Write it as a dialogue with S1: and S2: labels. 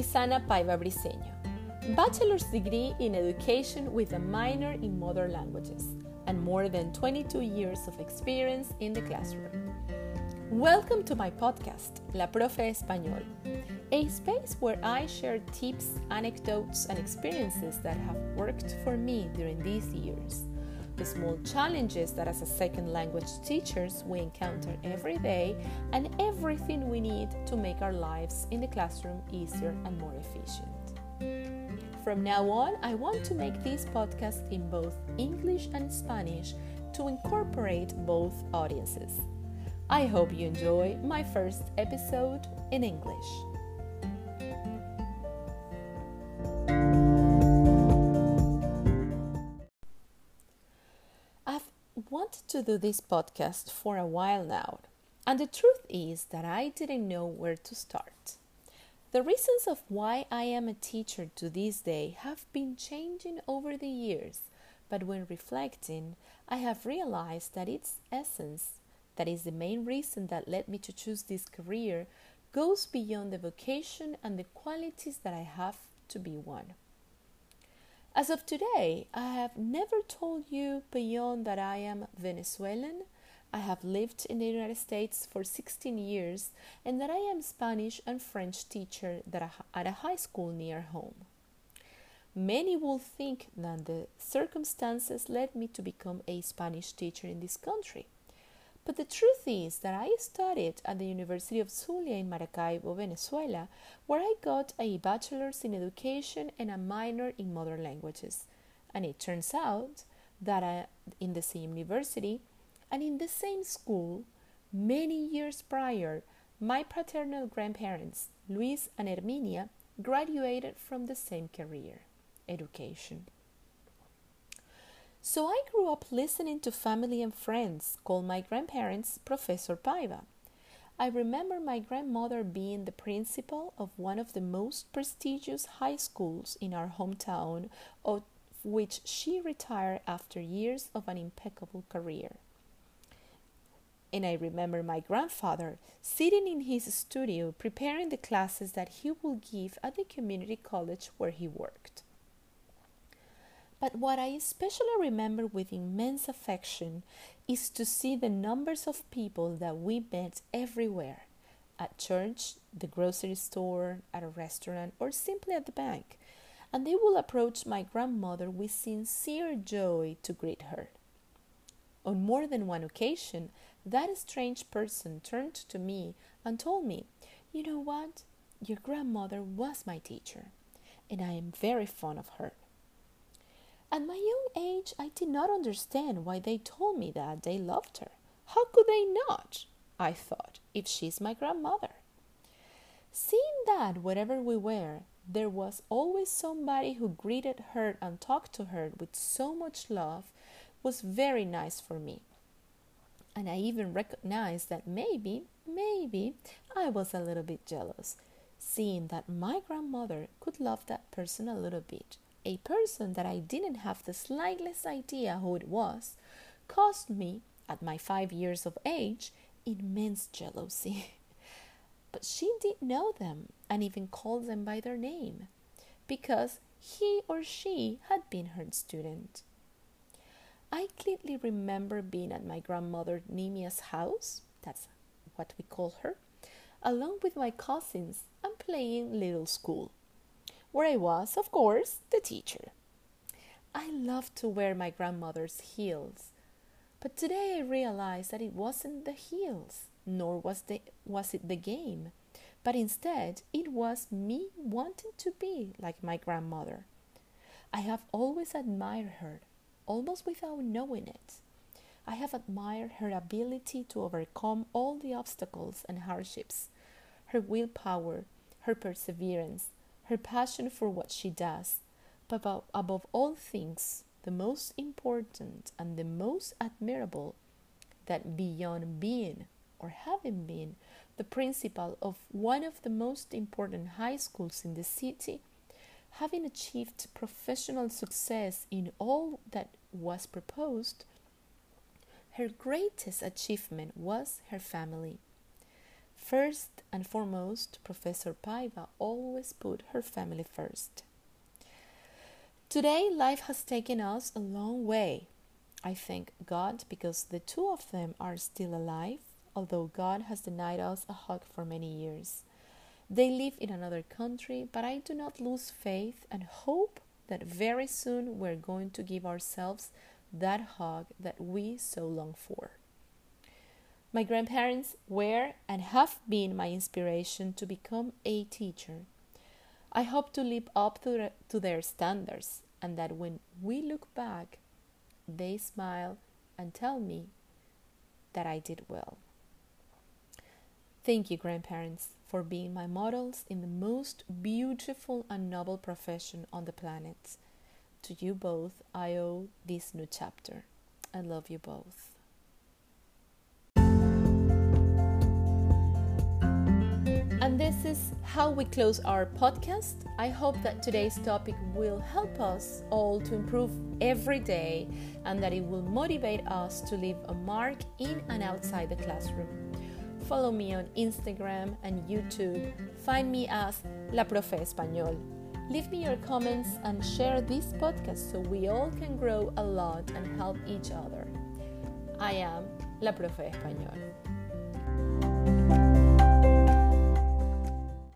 S1: Luisana Paiva Briceño, bachelor's degree in education with a minor in modern languages and more than 22 years of experience in the classroom. Welcome to my podcast, La Profe Español, a space where I share tips, anecdotes, and experiences that have worked for me during these years the small challenges that as a second language teachers we encounter every day, and everything we need to make our lives in the classroom easier and more efficient. From now on, I want to make this podcast in both English and Spanish to incorporate both audiences. I hope you enjoy my first episode in English. Wanted to do this podcast for a while now, and the truth is that I didn't know where to start. The reasons of why I am a teacher to this day have been changing over the years, but when reflecting, I have realized that its essence, that is the main reason that led me to choose this career, goes beyond the vocation and the qualities that I have to be one. As of today, I have never told you beyond that I am Venezuelan. I have lived in the United States for 16 years and that I am Spanish and French teacher at a high school near home. Many will think that the circumstances led me to become a Spanish teacher in this country. But the truth is that I studied at the University of Zulia in Maracaibo, Venezuela, where I got a bachelor's in education and a minor in modern languages. And it turns out that I, in the same university and in the same school, many years prior, my paternal grandparents, Luis and Herminia, graduated from the same career, education. So I grew up listening to family and friends call my grandparents Professor Paiva. I remember my grandmother being the principal of one of the most prestigious high schools in our hometown, of which she retired after years of an impeccable career. And I remember my grandfather sitting in his studio preparing the classes that he would give at the community college where he worked. But what I especially remember with immense affection is to see the numbers of people that we met everywhere at church, the grocery store, at a restaurant, or simply at the bank. And they will approach my grandmother with sincere joy to greet her. On more than one occasion, that strange person turned to me and told me, You know what? Your grandmother was my teacher, and I am very fond of her. At my young age, I did not understand why they told me that they loved her. How could they not? I thought, if she's my grandmother. Seeing that wherever we were, there was always somebody who greeted her and talked to her with so much love was very nice for me. And I even recognized that maybe, maybe I was a little bit jealous, seeing that my grandmother could love that person a little bit a person that I didn't have the slightest idea who it was, caused me, at my five years of age, immense jealousy. but she did know them and even called them by their name, because he or she had been her student. I clearly remember being at my grandmother Nimia's house, that's what we call her, along with my cousins and playing little school where I was, of course, the teacher. I loved to wear my grandmother's heels, but today I realized that it wasn't the heels, nor was, the, was it the game, but instead it was me wanting to be like my grandmother. I have always admired her, almost without knowing it. I have admired her ability to overcome all the obstacles and hardships, her willpower, her perseverance, her passion for what she does, but above, all things, the most important and the most admirable, that beyond being or having been the principal of one of the most important high schools in the city, having achieved professional success in all that was proposed, her greatest achievement was her family. First and foremost, Professor Paiva always put her family first. Today, life has taken us a long way. I thank God because the two of them are still alive, although God has denied us a hug for many years. They live in another country, but I do not lose faith and hope that very soon we're going to give ourselves that hug that we so long for. My grandparents were and have been my inspiration to become a teacher. I hope to live up to, to their standards and that when we look back, they smile and tell me that I did well. Thank you, grandparents, for being my models in the most beautiful and noble profession on the planet. To you both, I owe this new chapter. I love you both. This is how we close our podcast. I hope that today's topic will help us all to improve every day and that it will motivate us to leave a mark in and outside the classroom. Follow me on Instagram and YouTube. Find me as La Profe Español. Leave me your comments and share this podcast so we all can grow a lot and help each other. I am La Profe Español.